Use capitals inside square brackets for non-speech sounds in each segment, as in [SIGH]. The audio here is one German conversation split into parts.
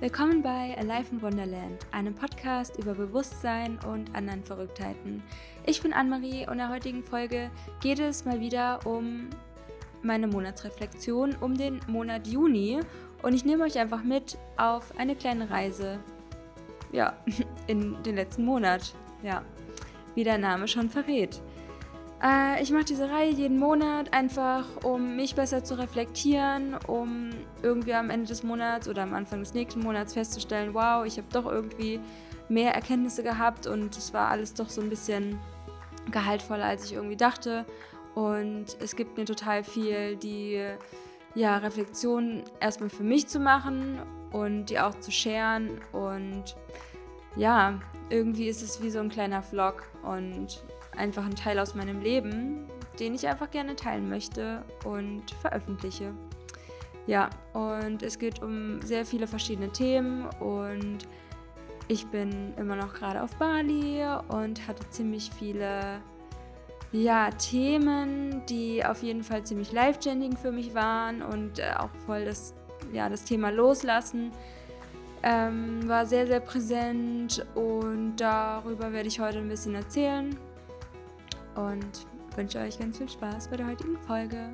Willkommen bei Alive in Wonderland, einem Podcast über Bewusstsein und anderen Verrücktheiten. Ich bin Anne-Marie und in der heutigen Folge geht es mal wieder um meine Monatsreflexion, um den Monat Juni und ich nehme euch einfach mit auf eine kleine Reise, ja, [LAUGHS] in den letzten Monat, ja, wie der Name schon verrät. Äh, ich mache diese Reihe jeden Monat einfach, um mich besser zu reflektieren, um irgendwie am Ende des Monats oder am Anfang des nächsten Monats festzustellen, wow, ich habe doch irgendwie mehr Erkenntnisse gehabt und es war alles doch so ein bisschen gehaltvoller, als ich irgendwie dachte. Und es gibt mir total viel, die ja, Reflexion erstmal für mich zu machen und die auch zu scheren. Und ja, irgendwie ist es wie so ein kleiner Vlog und einfach ein Teil aus meinem Leben, den ich einfach gerne teilen möchte und veröffentliche. Ja, und es geht um sehr viele verschiedene Themen und ich bin immer noch gerade auf Bali und hatte ziemlich viele ja, Themen, die auf jeden Fall ziemlich life-changing für mich waren und äh, auch voll das, ja, das Thema Loslassen ähm, war sehr, sehr präsent und darüber werde ich heute ein bisschen erzählen und wünsche euch ganz viel Spaß bei der heutigen Folge.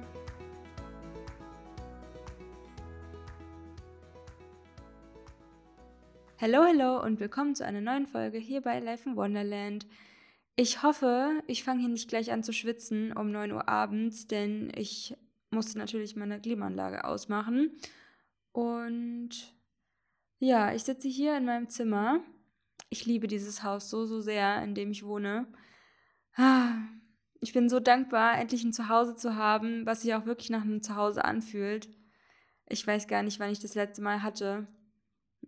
Hallo, hallo und willkommen zu einer neuen Folge hier bei Life in Wonderland. Ich hoffe, ich fange hier nicht gleich an zu schwitzen um 9 Uhr abends, denn ich musste natürlich meine Klimaanlage ausmachen. Und ja, ich sitze hier in meinem Zimmer. Ich liebe dieses Haus so, so sehr, in dem ich wohne. Ich bin so dankbar, endlich ein Zuhause zu haben, was sich auch wirklich nach einem Zuhause anfühlt. Ich weiß gar nicht, wann ich das letzte Mal hatte.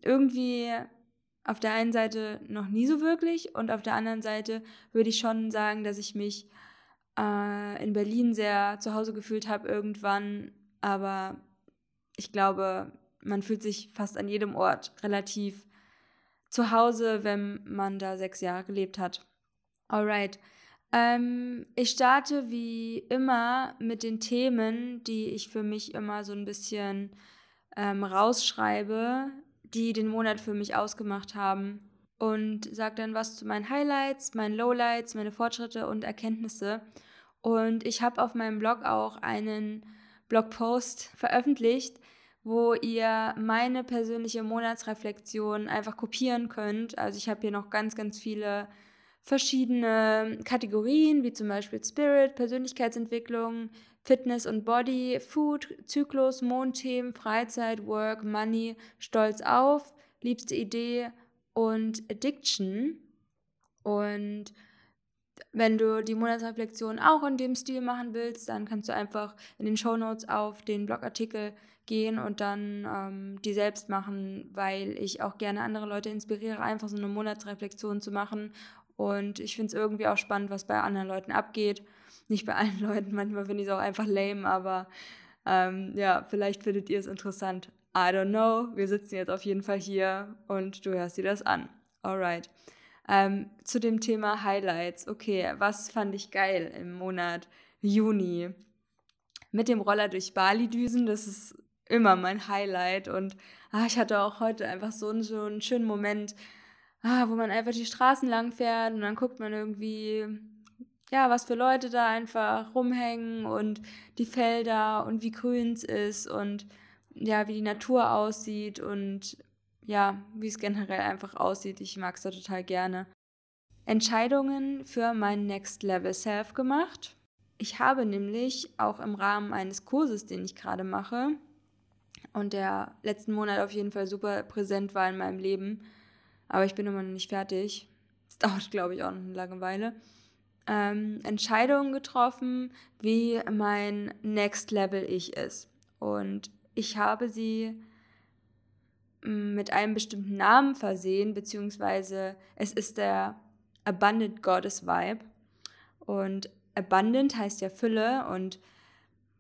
Irgendwie auf der einen Seite noch nie so wirklich und auf der anderen Seite würde ich schon sagen, dass ich mich äh, in Berlin sehr zu Hause gefühlt habe irgendwann. Aber ich glaube, man fühlt sich fast an jedem Ort relativ zu Hause, wenn man da sechs Jahre gelebt hat. Alright. Ähm, ich starte wie immer mit den Themen, die ich für mich immer so ein bisschen ähm, rausschreibe, die den Monat für mich ausgemacht haben. Und sage dann was zu meinen Highlights, meinen Lowlights, meine Fortschritte und Erkenntnisse. Und ich habe auf meinem Blog auch einen Blogpost veröffentlicht, wo ihr meine persönliche Monatsreflexion einfach kopieren könnt. Also ich habe hier noch ganz, ganz viele verschiedene Kategorien, wie zum Beispiel Spirit, Persönlichkeitsentwicklung, Fitness und Body, Food, Zyklus, Mondthemen, Freizeit, Work, Money, Stolz auf, liebste Idee und Addiction. Und wenn du die Monatsreflexion auch in dem Stil machen willst, dann kannst du einfach in den Show Notes auf den Blogartikel gehen und dann ähm, die selbst machen, weil ich auch gerne andere Leute inspiriere, einfach so eine Monatsreflexion zu machen und ich finde es irgendwie auch spannend, was bei anderen Leuten abgeht. Nicht bei allen [LAUGHS] Leuten, manchmal finde ich es auch einfach lame, aber ähm, ja, vielleicht findet ihr es interessant. I don't know. Wir sitzen jetzt auf jeden Fall hier und du hörst dir das an. Alright. Ähm, zu dem Thema Highlights. Okay, was fand ich geil im Monat Juni? Mit dem Roller durch Bali düsen, das ist immer mein Highlight. Und ah, ich hatte auch heute einfach so einen, so einen schönen Moment ah, wo man einfach die Straßen lang fährt und dann guckt man irgendwie, ja, was für Leute da einfach rumhängen und die Felder und wie grün es ist und ja, wie die Natur aussieht und ja, wie es generell einfach aussieht. Ich mag es da total gerne. Entscheidungen für mein Next Level Self gemacht. Ich habe nämlich auch im Rahmen eines Kurses, den ich gerade mache und der letzten Monat auf jeden Fall super präsent war in meinem Leben, aber ich bin immer noch nicht fertig. Es [LAUGHS] dauert, glaube ich, auch noch eine lange Weile. Ähm, Entscheidungen getroffen, wie mein Next Level Ich ist. Und ich habe sie mm, mit einem bestimmten Namen versehen, beziehungsweise es ist der Abundant Goddess Vibe. Und Abundant heißt ja Fülle und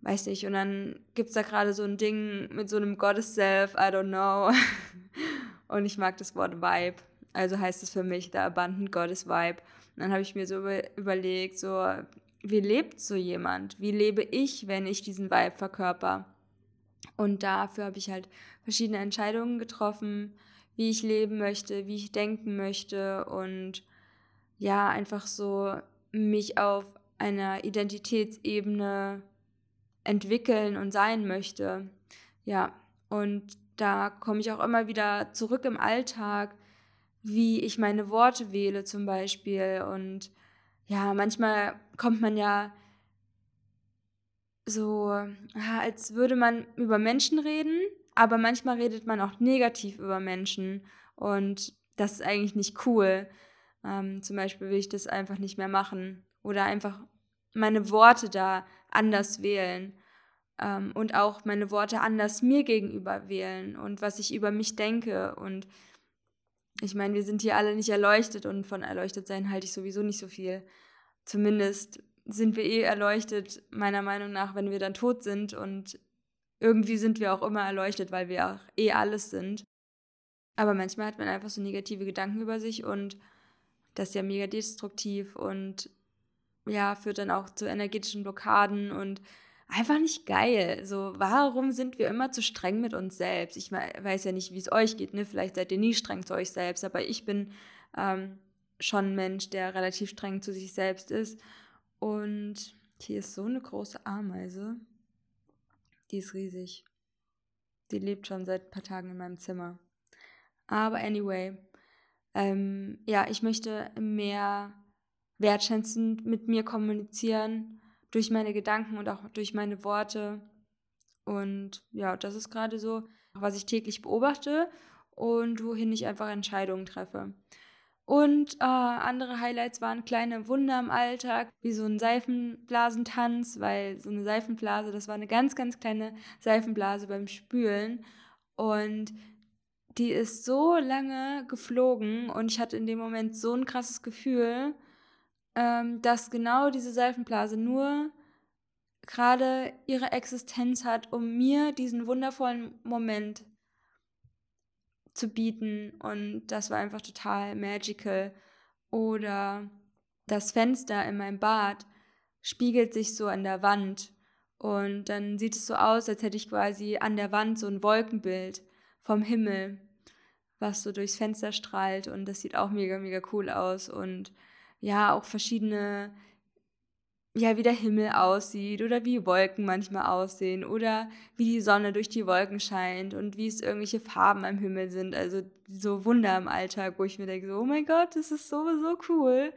weiß nicht, und dann gibt es da gerade so ein Ding mit so einem Goddess Self, I don't know. [LAUGHS] Und ich mag das Wort Vibe. Also heißt es für mich der Abundant Goddess Vibe. Und dann habe ich mir so überlegt, so, wie lebt so jemand? Wie lebe ich, wenn ich diesen Vibe verkörper? Und dafür habe ich halt verschiedene Entscheidungen getroffen, wie ich leben möchte, wie ich denken möchte und ja, einfach so mich auf einer Identitätsebene entwickeln und sein möchte. Ja, und da komme ich auch immer wieder zurück im Alltag, wie ich meine Worte wähle zum Beispiel. Und ja, manchmal kommt man ja so, als würde man über Menschen reden, aber manchmal redet man auch negativ über Menschen. Und das ist eigentlich nicht cool. Ähm, zum Beispiel will ich das einfach nicht mehr machen. Oder einfach meine Worte da anders wählen. Ähm, und auch meine Worte anders mir gegenüber wählen und was ich über mich denke. Und ich meine, wir sind hier alle nicht erleuchtet und von erleuchtet sein halte ich sowieso nicht so viel. Zumindest sind wir eh erleuchtet, meiner Meinung nach, wenn wir dann tot sind. Und irgendwie sind wir auch immer erleuchtet, weil wir auch eh alles sind. Aber manchmal hat man einfach so negative Gedanken über sich und das ist ja mega destruktiv und ja, führt dann auch zu energetischen Blockaden und einfach nicht geil. So, warum sind wir immer zu streng mit uns selbst? Ich weiß ja nicht, wie es euch geht, ne? Vielleicht seid ihr nie streng zu euch selbst, aber ich bin ähm, schon ein Mensch, der relativ streng zu sich selbst ist. Und hier ist so eine große Ameise. Die ist riesig. Die lebt schon seit ein paar Tagen in meinem Zimmer. Aber anyway, ähm, ja, ich möchte mehr wertschätzend mit mir kommunizieren, durch meine Gedanken und auch durch meine Worte. Und ja, das ist gerade so, was ich täglich beobachte und wohin ich einfach Entscheidungen treffe. Und äh, andere Highlights waren kleine Wunder im Alltag, wie so ein Seifenblasentanz, weil so eine Seifenblase, das war eine ganz, ganz kleine Seifenblase beim Spülen. Und die ist so lange geflogen und ich hatte in dem Moment so ein krasses Gefühl, ähm, dass genau diese Seifenblase nur gerade ihre Existenz hat, um mir diesen wundervollen Moment zu bieten. Und das war einfach total magical. Oder das Fenster in meinem Bad spiegelt sich so an der Wand. Und dann sieht es so aus, als hätte ich quasi an der Wand so ein Wolkenbild vom Himmel, was so durchs Fenster strahlt. Und das sieht auch mega, mega cool aus. Und ja, auch verschiedene ja, wie der Himmel aussieht oder wie Wolken manchmal aussehen oder wie die Sonne durch die Wolken scheint und wie es irgendwelche Farben am Himmel sind. Also so Wunder im Alltag, wo ich mir denke, so, oh mein Gott, das ist sowieso cool.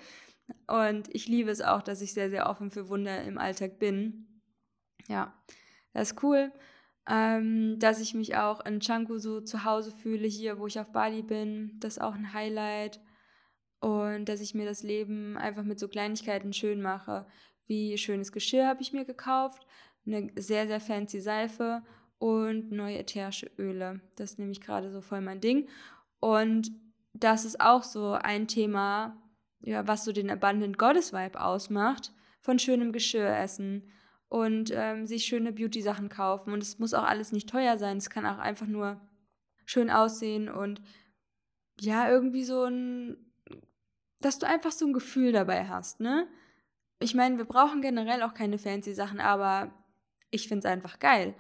Und ich liebe es auch, dass ich sehr, sehr offen für Wunder im Alltag bin. Ja, das ist cool. Ähm, dass ich mich auch in Changu so zu Hause fühle, hier, wo ich auf Bali bin. Das ist auch ein Highlight. Und dass ich mir das Leben einfach mit so Kleinigkeiten schön mache wie schönes Geschirr habe ich mir gekauft, eine sehr, sehr fancy Seife und neue ätherische Öle. Das ist nämlich gerade so voll mein Ding. Und das ist auch so ein Thema, ja, was so den Abundant Goddess Vibe ausmacht, von schönem Geschirr essen und ähm, sich schöne Beauty-Sachen kaufen. Und es muss auch alles nicht teuer sein. Es kann auch einfach nur schön aussehen und ja, irgendwie so ein, dass du einfach so ein Gefühl dabei hast, ne? ich meine, wir brauchen generell auch keine fancy Sachen, aber ich finde es einfach geil.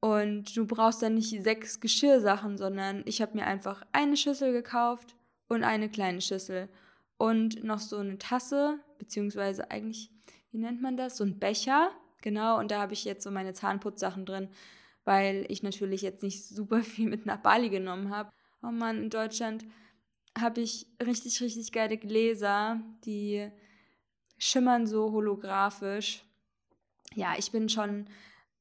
Und du brauchst dann nicht sechs Geschirrsachen, sondern ich habe mir einfach eine Schüssel gekauft und eine kleine Schüssel. Und noch so eine Tasse, beziehungsweise eigentlich, wie nennt man das? So ein Becher, genau. Und da habe ich jetzt so meine Zahnputzsachen drin, weil ich natürlich jetzt nicht super [LAUGHS] viel mit nach Bali genommen habe. Oh Mann, in Deutschland habe ich richtig, richtig geile Gläser, die schimmern so holographisch. Ja, ich bin schon,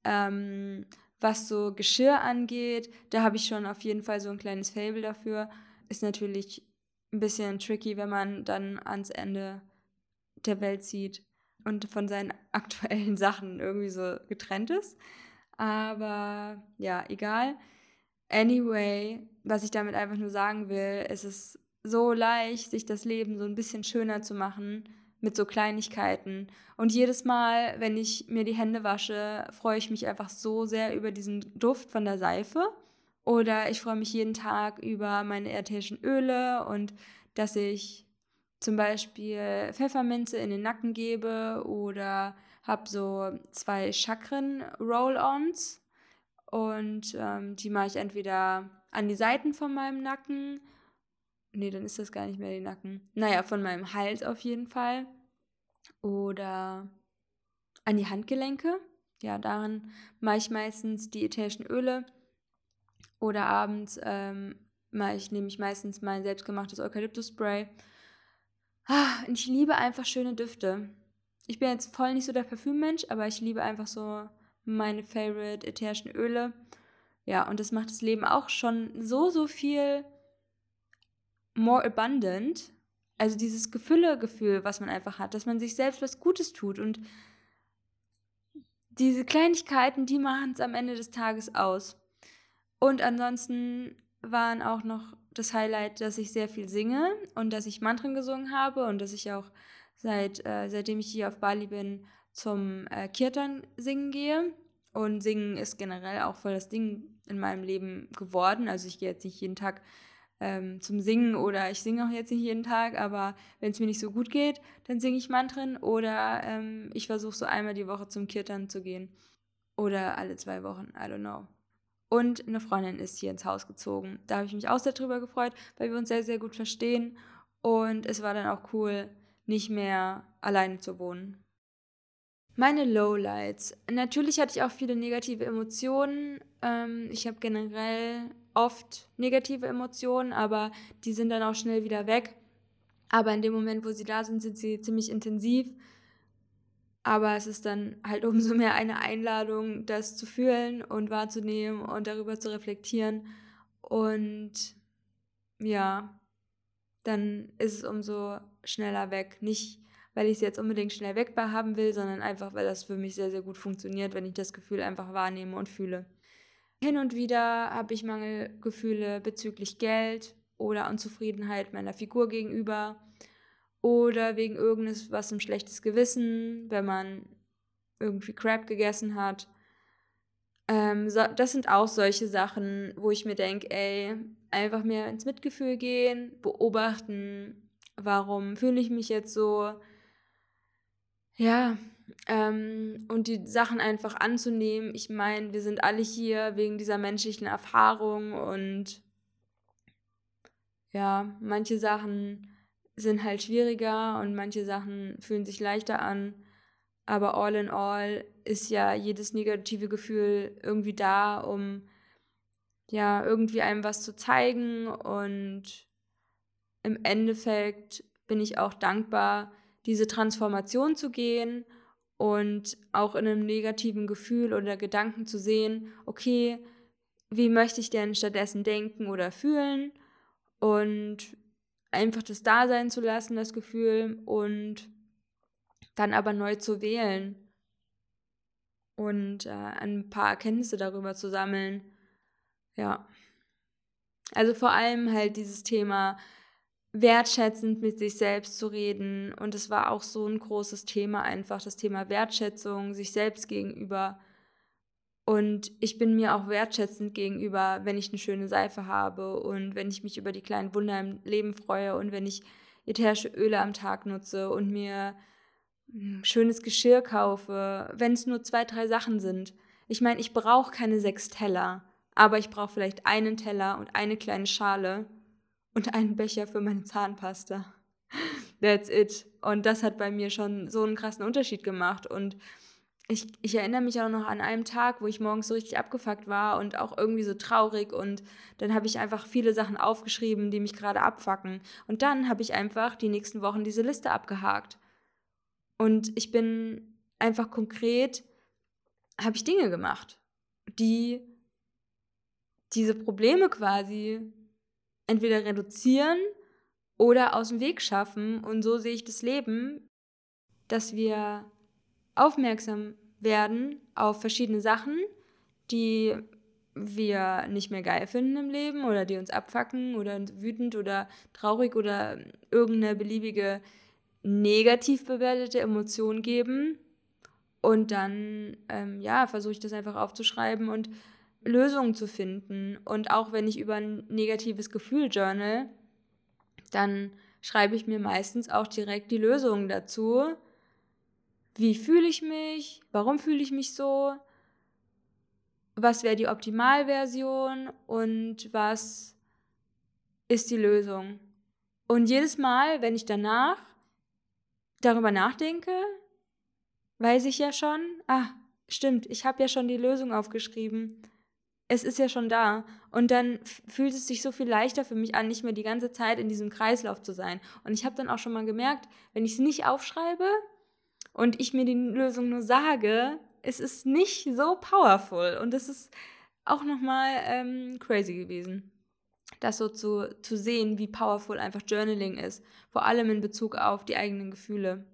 ähm, was so Geschirr angeht, da habe ich schon auf jeden Fall so ein kleines Fable dafür. Ist natürlich ein bisschen tricky, wenn man dann ans Ende der Welt zieht und von seinen [LAUGHS] aktuellen Sachen irgendwie so getrennt ist. Aber ja, egal. Anyway, was ich damit einfach nur sagen will, es ist so leicht, sich das Leben so ein bisschen schöner zu machen, mit so Kleinigkeiten. Und jedes Mal, wenn ich mir die Hände wasche, freue ich mich einfach so sehr über diesen Duft von der Seife. Oder ich freue mich jeden Tag über meine ätherischen Öle und dass ich zum Beispiel Pfefferminze in den Nacken gebe oder habe so zwei Chakren-Roll-Ons. Und ähm, die mache ich entweder an die Seiten von meinem Nacken. Nee, dann ist das gar nicht mehr der Nacken. Naja, von meinem Hals auf jeden Fall. Oder an die Handgelenke. Ja, daran mache ich meistens die ätherischen Öle. Oder abends ähm, mache ich, nehme ich meistens mein selbstgemachtes Eukalyptus-Spray. Ah, und ich liebe einfach schöne Düfte. Ich bin jetzt voll nicht so der Parfümmensch, aber ich liebe einfach so meine favorite ätherischen Öle. Ja, und das macht das Leben auch schon so, so viel more abundant. Also dieses Gefülle-Gefühl, was man einfach hat, dass man sich selbst was Gutes tut. Und diese Kleinigkeiten, die machen es am Ende des Tages aus. Und ansonsten waren auch noch das Highlight, dass ich sehr viel singe und dass ich Mantren gesungen habe und dass ich auch seit, äh, seitdem ich hier auf Bali bin, zum äh, Kirtan singen gehe. Und singen ist generell auch voll das Ding in meinem Leben geworden. Also ich gehe jetzt nicht jeden Tag ähm, zum Singen oder ich singe auch jetzt nicht jeden Tag, aber wenn es mir nicht so gut geht, dann singe ich Mantren oder ähm, ich versuche so einmal die Woche zum Kirtan zu gehen. Oder alle zwei Wochen, I don't know. Und eine Freundin ist hier ins Haus gezogen. Da habe ich mich auch sehr drüber gefreut, weil wir uns sehr, sehr gut verstehen. Und es war dann auch cool, nicht mehr alleine zu wohnen. Meine Lowlights. Natürlich hatte ich auch viele negative Emotionen. Ähm, ich habe generell oft negative Emotionen, aber die sind dann auch schnell wieder weg. Aber in dem Moment, wo sie da sind, sind sie ziemlich intensiv. Aber es ist dann halt [LAUGHS] umso mehr eine Einladung, das zu fühlen und wahrzunehmen und darüber zu reflektieren. Und ja, dann ist es umso schneller weg. Nicht weil ich es jetzt unbedingt schnell weg haben will, sondern einfach, weil das für mich sehr, sehr gut funktioniert, wenn ich das Gefühl einfach wahrnehme und fühle. Hin und wieder habe ich Mangelgefühle bezüglich Geld oder Unzufriedenheit meiner Figur gegenüber oder wegen irgendwas was ein schlechtes Gewissen, wenn man irgendwie Crap gegessen hat. Ähm, so, das sind auch solche Sachen, wo ich mir denke, ey, einfach mehr ins Mitgefühl gehen, beobachten, warum fühle ich mich jetzt so, ja, ähm, und die Sachen einfach anzunehmen. Ich meine, wir sind alle hier wegen dieser menschlichen Erfahrung und ja, manche Sachen sind halt schwieriger und manche Sachen fühlen sich leichter an. Aber all in all ist ja jedes negative Gefühl irgendwie da, um ja irgendwie einem was zu zeigen. Und im Endeffekt bin ich auch dankbar, diese Transformation zu gehen und auch in einem negativen Gefühl oder Gedanken zu sehen, okay, wie möchte ich denn stattdessen denken oder fühlen und einfach das da sein zu lassen, das Gefühl und dann aber neu zu wählen und äh, ein paar Erkenntnisse darüber zu sammeln. Ja. Also vor allem halt dieses Thema wertschätzend mit sich selbst zu reden. Und es war auch so ein großes Thema einfach, das Thema Wertschätzung, sich selbst gegenüber. Und ich bin mir auch wertschätzend gegenüber, wenn ich eine schöne Seife habe und wenn ich mich über die kleinen Wunder im Leben freue und wenn ich ätherische Öle am Tag nutze und mir hm, schönes Geschirr kaufe, wenn es nur zwei, drei Sachen sind. Ich meine, ich brauche keine sechs Teller, aber ich brauche vielleicht einen Teller und eine kleine Schale und einen Becher für meine Zahnpasta. That's it. Und das hat bei mir schon so einen krassen Unterschied gemacht. Und ich, ich erinnere mich auch noch an einen Tag, wo ich morgens so richtig abgefuckt war und auch irgendwie so traurig. Und dann habe ich einfach viele Sachen aufgeschrieben, die mich gerade abfacken. Und dann habe ich einfach die nächsten Wochen diese Liste abgehakt. Und ich bin einfach konkret, habe ich Dinge gemacht, die diese Probleme quasi entweder reduzieren oder aus dem Weg schaffen. Und so sehe ich das Leben, dass wir aufmerksam werden auf verschiedene Sachen, die wir nicht mehr geil finden im Leben oder die uns abfacken oder wütend oder traurig oder irgendeine beliebige negativ bewertete Emotion geben. Und dann, ähm, ja, versuche ich das einfach aufzuschreiben und Lösungen zu finden. Und auch wenn ich über ein negatives Gefühl journal, dann schreibe ich mir meistens auch direkt die Lösungen dazu. Wie fühle ich mich? Warum fühle ich mich so? was wäre die Optimalversion und was ist die Lösung. Und jedes Mal, wenn ich danach darüber nachdenke, weiß ich ja schon, ah, stimmt, ich habe ja schon die Lösung aufgeschrieben. Es ist ja schon da. Und dann fühlt es sich so viel leichter für mich an, nicht mehr die ganze Zeit in diesem Kreislauf zu sein. Und ich habe dann auch schon mal gemerkt, wenn ich es nicht aufschreibe und ich mir die Lösung nur sage, es ist nicht so powerful. Und das ist auch nochmal ähm, crazy gewesen das so zu, zu sehen, wie powerful einfach Journaling ist. Vor allem in Bezug auf die eigenen Gefühle.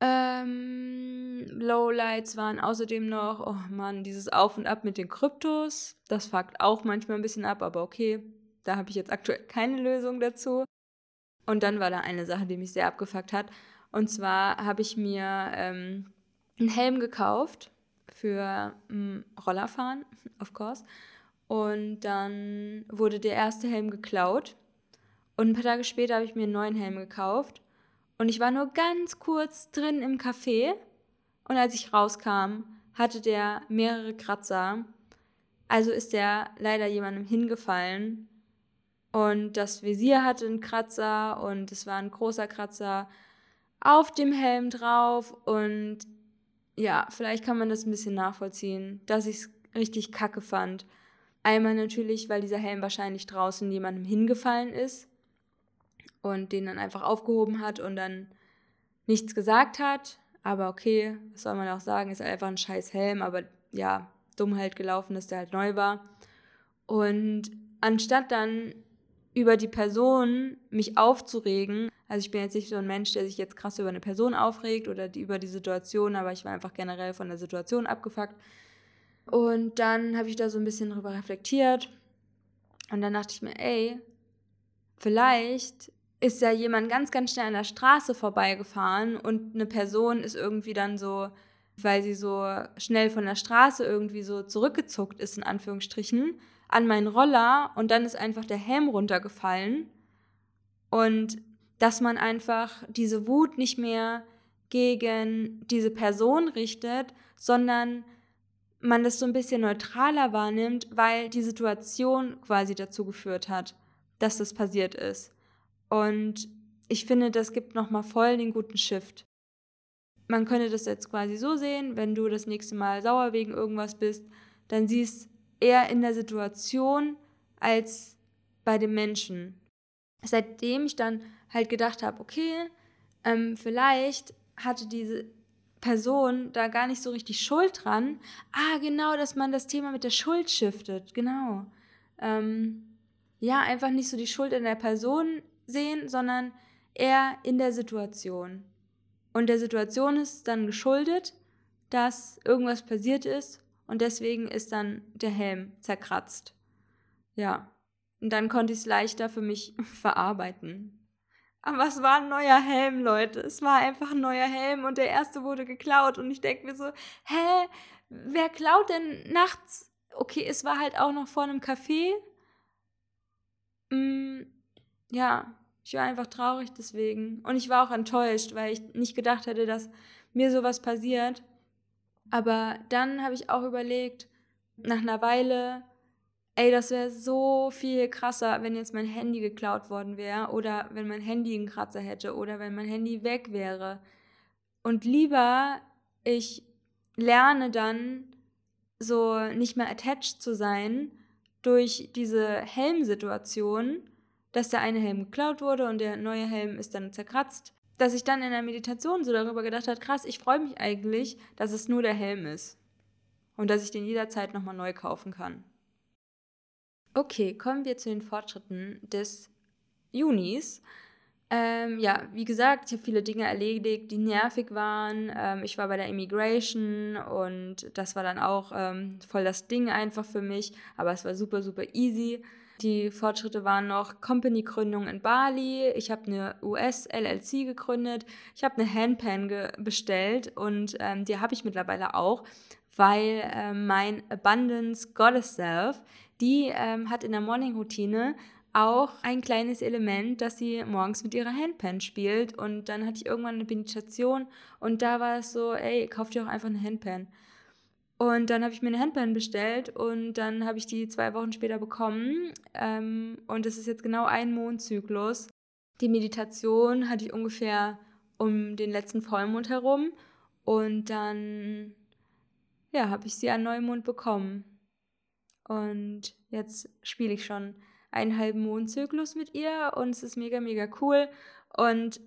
Ähm, Lowlights waren außerdem noch, oh Mann, dieses Auf und Ab mit den Kryptos. Das fuckt auch manchmal ein bisschen ab, aber okay, da habe ich jetzt aktuell keine Lösung dazu. Und dann war da eine Sache, die mich sehr abgefuckt hat. Und zwar habe ich mir ähm, einen Helm gekauft für ähm, Rollerfahren, [LAUGHS] of course. Und dann wurde der erste Helm geklaut. Und ein paar Tage später habe ich mir einen neuen Helm gekauft. Und ich war nur ganz kurz drin im Café. Und als ich rauskam, hatte der mehrere Kratzer. Also ist der leider jemandem hingefallen. Und das Visier hatte einen Kratzer und es war ein großer Kratzer auf dem Helm drauf. Und ja, vielleicht kann man das ein bisschen nachvollziehen, dass ich es richtig kacke fand. Einmal natürlich, weil dieser Helm wahrscheinlich draußen jemandem hingefallen ist und den dann einfach aufgehoben hat und dann nichts gesagt hat. Aber okay, was soll man auch sagen, ist halt einfach ein scheiß Helm, aber ja, dumm halt gelaufen, dass der halt neu war. Und anstatt dann über die Person mich aufzuregen, also ich bin jetzt nicht so ein Mensch, der sich jetzt krass über eine Person aufregt oder die, über die Situation, aber ich war einfach generell von der Situation abgefuckt, und dann habe ich da so ein bisschen drüber reflektiert. Und dann dachte ich mir, ey, vielleicht ist ja jemand ganz, ganz schnell an der Straße vorbeigefahren und eine Person ist irgendwie dann so, weil sie so schnell von der Straße irgendwie so zurückgezuckt ist, in Anführungsstrichen, an meinen Roller und dann ist einfach der Helm runtergefallen. Und dass man einfach diese Wut nicht mehr gegen diese Person richtet, sondern man das so ein bisschen neutraler wahrnimmt, weil die Situation quasi dazu geführt hat, dass das passiert ist. Und ich finde, das gibt nochmal voll den guten Shift. Man könnte das jetzt quasi so sehen, wenn du das nächste Mal sauer wegen irgendwas bist, dann siehst eher in der Situation als bei dem Menschen. Seitdem ich dann halt gedacht habe, okay, ähm, vielleicht hatte diese Person da gar nicht so richtig Schuld dran. Ah, genau, dass man das Thema mit der Schuld shiftet, genau. Ähm, ja, einfach nicht so die Schuld in der Person sehen, sondern eher in der Situation. Und der Situation ist dann geschuldet, dass irgendwas passiert ist und deswegen ist dann der Helm zerkratzt. Ja. Und dann konnte ich es leichter für mich [LAUGHS] verarbeiten. Aber es war ein neuer Helm, Leute. Es war einfach ein neuer Helm und der erste wurde geklaut. Und ich denke mir so, hä, wer klaut denn nachts? Okay, es war halt auch noch vor einem Café. Mm, ja, ich war einfach traurig deswegen. Und ich war auch enttäuscht, weil ich nicht gedacht hätte, dass mir sowas passiert. Aber dann habe ich auch überlegt, nach einer Weile, Ey, das wäre so viel krasser, wenn jetzt mein Handy geklaut worden wäre oder wenn mein Handy einen Kratzer hätte oder wenn mein Handy weg wäre. Und lieber ich lerne dann so nicht mehr attached zu sein durch diese Helmsituation, dass der eine Helm geklaut wurde und der neue Helm ist dann zerkratzt, dass ich dann in der Meditation so darüber gedacht habe, krass, ich freue mich eigentlich, dass es nur der Helm ist und dass ich den jederzeit nochmal neu kaufen kann. Okay, kommen wir zu den Fortschritten des Junis. Ähm, ja, wie gesagt, ich habe viele Dinge erledigt, die nervig waren. Ähm, ich war bei der Immigration und das war dann auch ähm, voll das Ding einfach für mich, aber es war super, super easy. Die Fortschritte waren noch Company-Gründung in Bali. Ich habe eine US-LLC gegründet. Ich habe eine Handpan bestellt und ähm, die habe ich mittlerweile auch, weil äh, mein Abundance Goddess Self die ähm, hat in der Morning-Routine auch ein kleines Element, dass sie morgens mit ihrer Handpan spielt. Und dann hatte ich irgendwann eine Meditation und da war es so, ey, kauf dir auch einfach eine Handpan. Und dann habe ich mir eine Handpan bestellt und dann habe ich die zwei Wochen später bekommen. Ähm, und es ist jetzt genau ein Mondzyklus. Die Meditation hatte ich ungefähr um den letzten Vollmond herum. Und dann, ja, habe ich sie an Neumond bekommen. Und jetzt spiele ich schon einen halben Mondzyklus mit ihr und es ist mega, mega cool. Und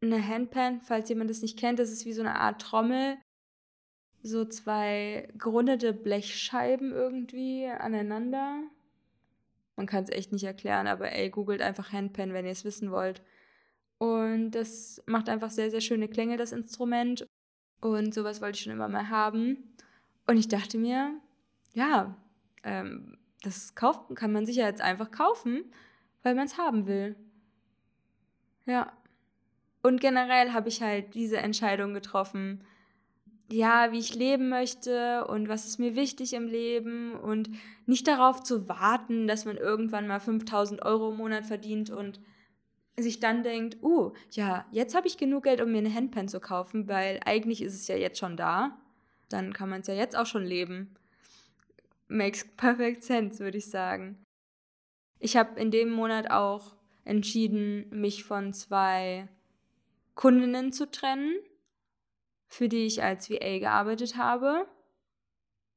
eine Handpan, falls jemand das nicht kennt, das ist wie so eine Art Trommel. So zwei gerundete Blechscheiben irgendwie aneinander. Man kann es echt nicht erklären, aber ey, googelt einfach Handpan, wenn ihr es wissen wollt. Und das macht einfach sehr, sehr schöne Klänge, das Instrument. Und sowas wollte ich schon immer mal haben. Und ich dachte mir, ja, ähm, das kauft, kann man sich ja jetzt einfach kaufen, weil man es haben will. Ja. Und generell habe ich halt diese Entscheidung getroffen, ja, wie ich leben möchte und was ist mir wichtig im Leben und nicht darauf zu warten, dass man irgendwann mal 5000 Euro im Monat verdient und sich dann denkt, uh, ja, jetzt habe ich genug Geld, um mir eine Handpan zu kaufen, weil eigentlich ist es ja jetzt schon da. Dann kann man es ja jetzt auch schon leben makes perfect sense, würde ich sagen. Ich habe in dem Monat auch entschieden, mich von zwei Kundinnen zu trennen, für die ich als VA gearbeitet habe.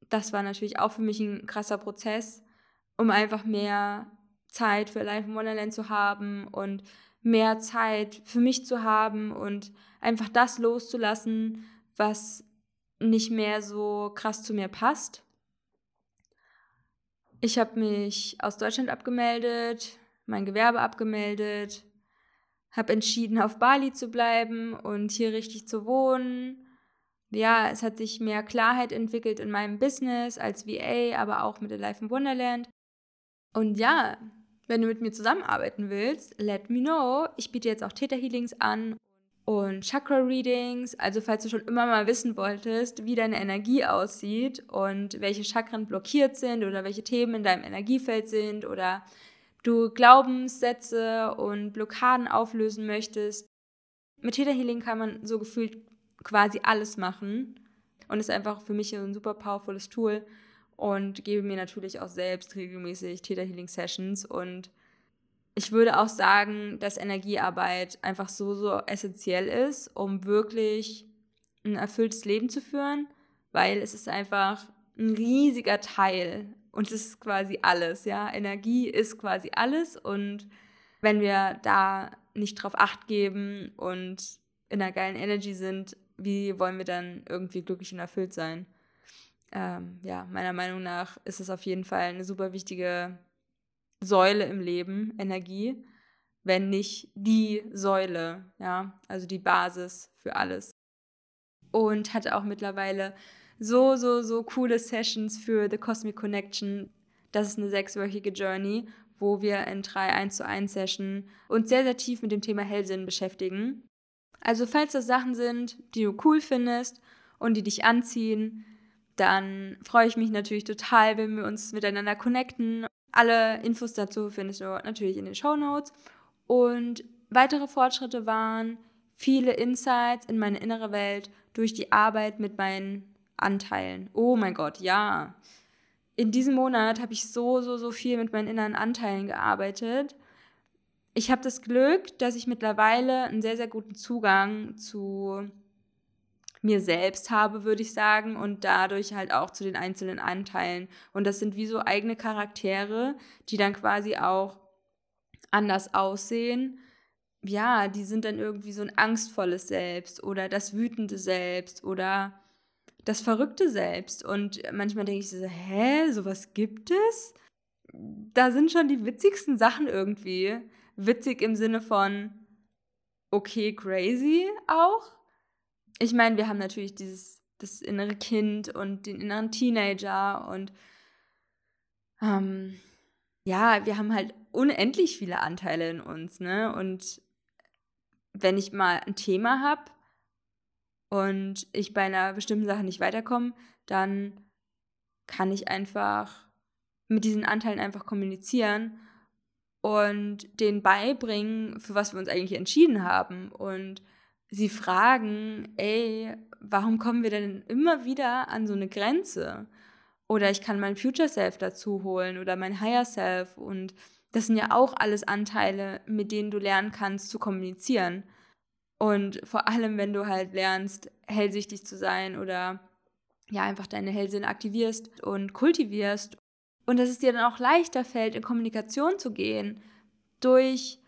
Das war natürlich auch für mich ein krasser Prozess, um einfach mehr Zeit für Life in Wonderland zu haben und mehr Zeit für mich zu haben und einfach das loszulassen, was nicht mehr so krass zu mir passt. Ich habe mich aus Deutschland abgemeldet, mein Gewerbe abgemeldet, habe entschieden, auf Bali zu bleiben und hier richtig zu wohnen. Ja, es hat sich mehr Klarheit entwickelt in meinem Business als VA, aber auch mit Life in Wonderland. Und ja, wenn du mit mir zusammenarbeiten willst, let me know. Ich biete jetzt auch Theta Healings an und Chakra Readings. Also falls du schon immer mal wissen wolltest, wie deine Energie aussieht und welche Chakren blockiert sind oder welche Themen in deinem Energiefeld sind oder du Glaubenssätze und Blockaden auflösen möchtest. Mit Theta Healing kann man so gefühlt quasi alles machen und ist einfach für mich ein super powervolles Tool und gebe mir natürlich auch selbst regelmäßig Theta Healing Sessions und ich würde auch sagen, dass Energiearbeit einfach so, so essentiell ist, um wirklich ein erfülltes Leben zu führen, weil es ist einfach ein riesiger Teil und es ist quasi alles, ja. Energie ist quasi alles und wenn wir da nicht drauf acht geben und in einer geilen Energy sind, wie wollen wir dann irgendwie glücklich und erfüllt sein? Ähm, ja, meiner Meinung nach ist es auf jeden Fall eine super wichtige Säule im Leben, Energie, wenn nicht die Säule, ja, also die Basis für alles. Und hatte auch mittlerweile so, so, so coole Sessions für The Cosmic Connection. Das ist eine sechswöchige Journey, wo wir in drei 1 zu 1 Sessions uns sehr, sehr tief mit dem Thema Hellsinn beschäftigen. Also falls das Sachen sind, die du cool findest und die dich anziehen, dann freue ich mich natürlich total, wenn wir uns miteinander connecten alle Infos dazu findest du natürlich in den Show Notes. Und weitere Fortschritte waren viele Insights in meine innere Welt durch die Arbeit mit meinen Anteilen. Oh mein Gott, ja. In diesem Monat habe ich so, so, so viel mit meinen inneren Anteilen gearbeitet. Ich habe das Glück, dass ich mittlerweile einen sehr, sehr guten Zugang zu mir selbst habe, würde ich sagen, und dadurch halt auch zu den einzelnen Anteilen. Und das sind wie so eigene Charaktere, die dann quasi auch anders aussehen. Ja, die sind dann irgendwie so ein angstvolles Selbst oder das wütende Selbst oder das verrückte Selbst. Und manchmal denke ich so, hä, sowas gibt es? Da sind schon die witzigsten Sachen irgendwie. Witzig im Sinne von, okay, crazy auch ich meine, wir haben natürlich dieses das innere Kind und den inneren Teenager und ähm, ja, wir haben halt unendlich viele Anteile in uns, ne? Und wenn ich mal ein Thema habe und ich bei einer bestimmten Sache nicht weiterkomme, dann kann ich einfach mit diesen Anteilen einfach kommunizieren und denen beibringen, für was wir uns eigentlich entschieden haben und sie fragen, ey, warum kommen wir denn immer wieder an so eine Grenze? Oder ich kann mein Future Self dazu holen oder mein Higher Self. Und das sind ja auch alles Anteile, mit denen du lernen kannst zu kommunizieren. Und vor allem, wenn du halt lernst, hellsichtig zu sein oder ja, einfach deine Hellsinne aktivierst und kultivierst. Und dass es dir dann auch leichter fällt, in Kommunikation zu gehen durch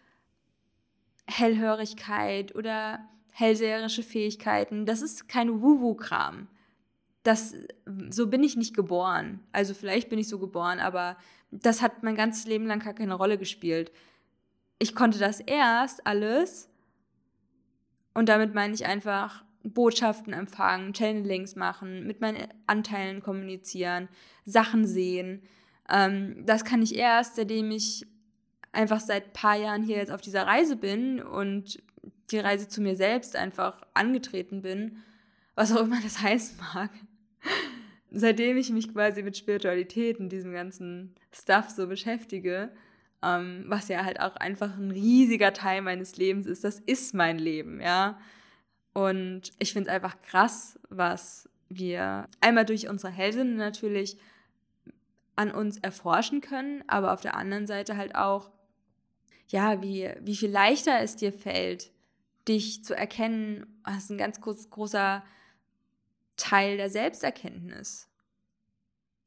Hellhörigkeit oder hellseherische Fähigkeiten. Das ist kein Wu-Wu-Kram. Das, so bin ich nicht geboren. Also vielleicht bin ich so geboren, aber das hat mein ganzes Leben lang gar keine Rolle gespielt. Ich konnte das erst alles und damit meine ich einfach Botschaften empfangen, Channelings machen, mit meinen Anteilen kommunizieren, Sachen sehen. Ähm, das kann ich erst, seitdem ich einfach seit ein paar Jahren hier jetzt auf dieser Reise bin und die Reise zu mir selbst einfach angetreten bin, was auch immer [LAUGHS] das heißen mag. Seitdem ich mich quasi mit Spiritualität und diesem ganzen Stuff so beschäftige, ähm, was ja halt auch einfach ein riesiger Teil meines Lebens ist. Das ist mein Leben, ja. Und ich finde es einfach krass, was wir einmal durch unsere Heldinnen natürlich an uns erforschen können, aber auf der anderen Seite halt auch, ja, wie, wie viel leichter es dir fällt, dich zu erkennen, das ist ein ganz groß, großer Teil der Selbsterkenntnis.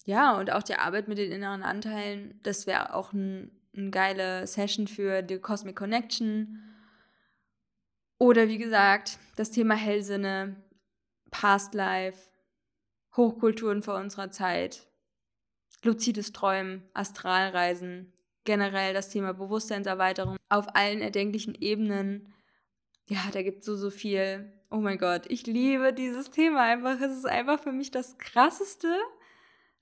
Ja, und auch die Arbeit mit den inneren Anteilen, das wäre auch ein eine geile Session für die Cosmic Connection. Oder wie gesagt, das Thema Hellsinne, Past Life, Hochkulturen vor unserer Zeit, luzides Träumen, Astralreisen, generell das Thema Bewusstseinserweiterung auf allen erdenklichen Ebenen. Ja, da gibt es so, so viel. Oh mein Gott, ich liebe dieses Thema einfach. Es ist einfach für mich das Krasseste,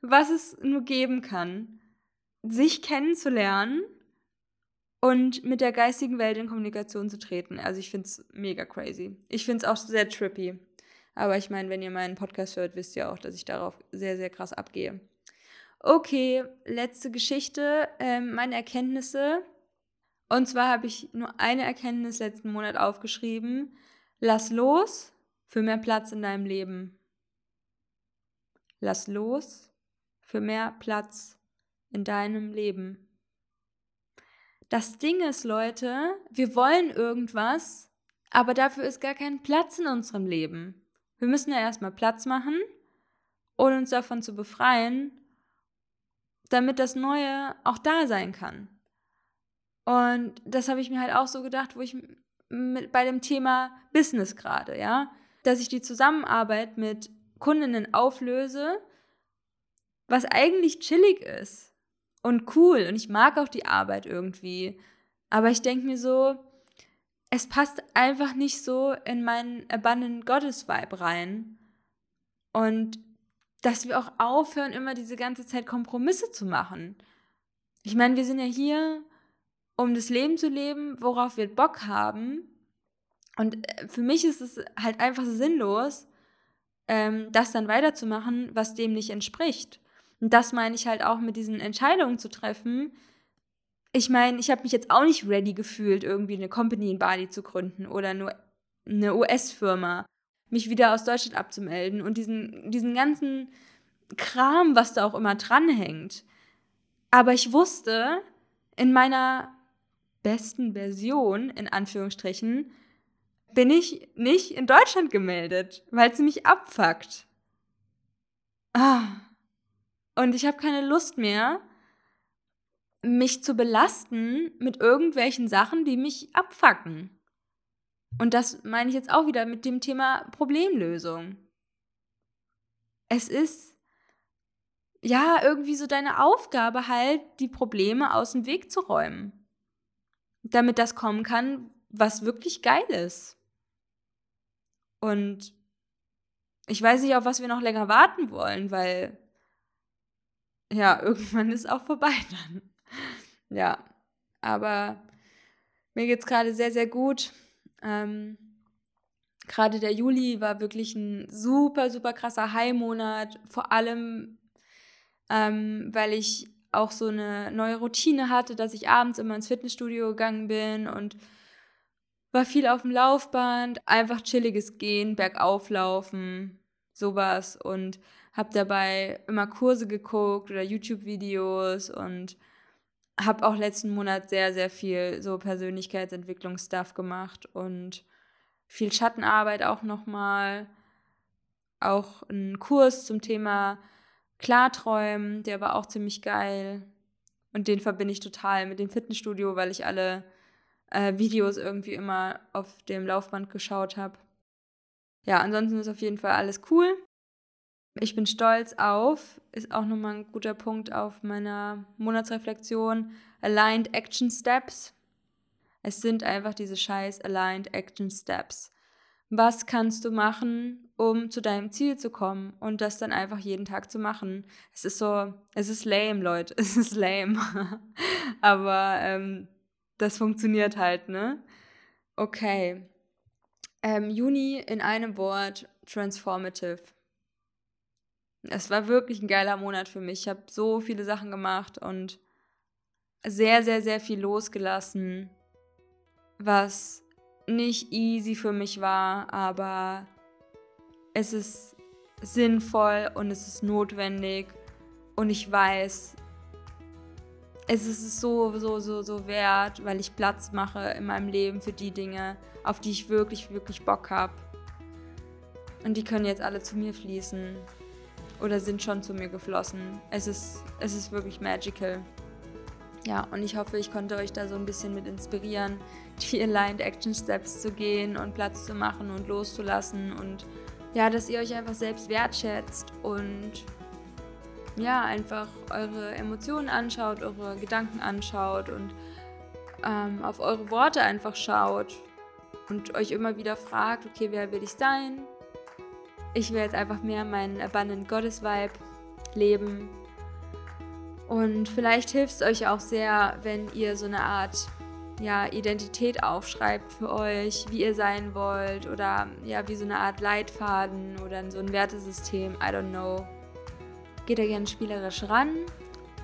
was es nur geben kann sich kennenzulernen und mit der geistigen Welt in Kommunikation zu treten. Also ich finde es mega crazy. Ich finde es auch sehr trippy. Aber ich meine, wenn ihr meinen Podcast hört, wisst ihr auch, dass ich darauf sehr, sehr krass abgehe. Okay, letzte Geschichte, ähm, meine Erkenntnisse. Und zwar habe ich nur eine Erkenntnis letzten Monat aufgeschrieben. Lass los für mehr Platz in deinem Leben. Lass los für mehr Platz in deinem Leben. Das Ding ist, Leute, wir wollen irgendwas, aber dafür ist gar kein Platz in unserem Leben. Wir müssen ja erstmal Platz machen und uns davon zu befreien, damit das Neue auch da sein kann. Und das habe ich mir halt auch so gedacht, wo ich mit, bei dem Thema Business gerade, ja, dass ich die Zusammenarbeit mit Kundinnen auflöse, was eigentlich chillig ist und cool und ich mag auch die Arbeit irgendwie. Aber ich denke mir so, es passt einfach nicht so in meinen Abundant Goddess Vibe rein. Und dass wir auch aufhören, immer diese ganze Zeit Kompromisse zu machen. Ich meine, wir sind ja hier, um das Leben zu leben, worauf wir Bock haben. Und äh, für mich ist es halt einfach sinnlos, ähm, das dann weiterzumachen, was dem nicht entspricht. Und das meine ich halt auch mit diesen Entscheidungen zu treffen. Ich meine, ich habe mich jetzt auch nicht ready gefühlt, irgendwie eine Company in Bali zu gründen oder nur eine US-Firma, mich wieder aus Deutschland abzumelden und diesen, diesen ganzen Kram, was da auch immer dranhängt. Aber ich wusste, in meiner besten Version, in Anführungsstrichen, bin ich nicht in Deutschland gemeldet, weil es mich abfuckt. Ah. Und ich habe keine Lust mehr, mich zu belasten mit irgendwelchen Sachen, die mich abfacken. Und das meine ich jetzt auch wieder mit dem Thema Problemlösung. Es ist ja irgendwie so deine Aufgabe halt, die Probleme aus dem Weg zu räumen. Damit das kommen kann, was wirklich geil ist. Und ich weiß nicht, auf was wir noch länger warten wollen, weil ja, [LAUGHS] irgendwann ist auch vorbei dann. Ja, aber mir geht es gerade sehr, sehr gut. Ähm, gerade der Juli war wirklich ein super, super krasser High-Monat. Vor allem, ähm, weil ich auch so eine neue Routine hatte, dass ich abends immer ins Fitnessstudio gegangen bin und war viel auf dem Laufband, einfach chilliges Gehen, bergauflaufen, sowas und habe dabei immer Kurse geguckt oder YouTube-Videos und habe auch letzten Monat sehr, sehr viel so Persönlichkeitsentwicklungsstuff gemacht und viel Schattenarbeit auch nochmal. Auch einen Kurs zum Thema Klarträumen, der war auch ziemlich geil. Und den verbinde ich total mit dem Fitnessstudio, weil ich alle äh, Videos irgendwie immer auf dem Laufband geschaut habe. Ja, ansonsten ist auf jeden Fall alles cool. Ich bin stolz auf, ist auch nochmal ein guter Punkt auf meiner Monatsreflexion, Aligned Action Steps. Es sind einfach diese scheiß Aligned Action Steps. Was kannst du machen, um zu deinem Ziel zu kommen und das dann einfach jeden Tag zu machen? Es ist so, es ist lame, Leute, [LAUGHS] es ist lame. [LAUGHS] Aber ähm, das funktioniert halt, ne? Okay. Ähm, Juni in einem Wort, transformative. Es war wirklich ein geiler Monat für mich. Ich habe so viele Sachen gemacht und sehr, sehr, sehr viel losgelassen, was nicht easy für mich war, aber es ist sinnvoll und es ist notwendig und ich weiß, es ist so, so, so, so wert, weil ich Platz mache in meinem Leben für die Dinge, auf die ich wirklich, wirklich Bock habe. Und die können jetzt alle zu mir fließen oder sind schon zu mir geflossen. Es ist, es ist wirklich magical. Ja, und ich hoffe, ich konnte euch da so ein bisschen mit inspirieren, [LAUGHS] die Aligned Action Steps zu gehen und Platz zu machen und loszulassen und ja, dass ihr euch einfach selbst wertschätzt und ja, einfach eure Emotionen anschaut, eure Gedanken anschaut und ähm, auf eure Worte einfach schaut und euch immer wieder fragt, okay, wer will ich sein? Ich will jetzt einfach mehr meinen Abundant Goddess Vibe leben. Und vielleicht hilft es euch auch sehr, wenn ihr so eine Art ja, Identität aufschreibt für euch, wie ihr sein wollt oder ja, wie so eine Art Leitfaden oder so ein Wertesystem, I don't know. Geht da gerne spielerisch ran.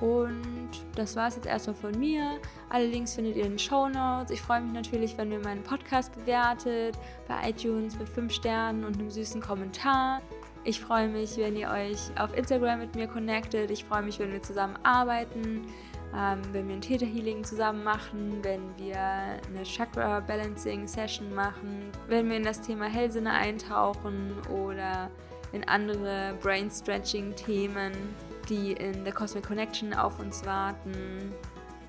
Und das war es jetzt erstmal von mir. Alle Links findet ihr in den Show Notes. Ich freue mich natürlich, wenn ihr meinen Podcast bewertet bei iTunes mit 5 Sternen und einem süßen Kommentar. Ich freue mich, wenn ihr euch auf Instagram mit mir connectet. Ich freue mich, wenn wir zusammen arbeiten ähm, wenn wir ein Theta Healing zusammen machen, wenn wir eine Chakra Balancing Session machen, wenn wir in das Thema Hellsinne eintauchen oder in andere Brain Stretching Themen, die in der Cosmic Connection auf uns warten.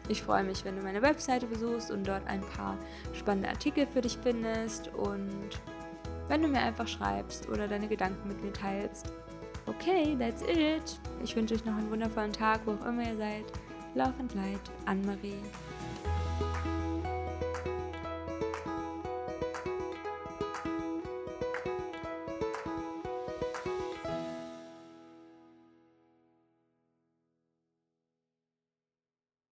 Ich freue mich, wenn du meine Webseite besuchst und dort ein paar spannende Artikel für dich findest und wenn du mir einfach schreibst oder deine Gedanken mit mir teilst. Okay, that's it. Ich wünsche euch noch einen wundervollen Tag, wo auch immer ihr seid. Love and Light, Anne-Marie.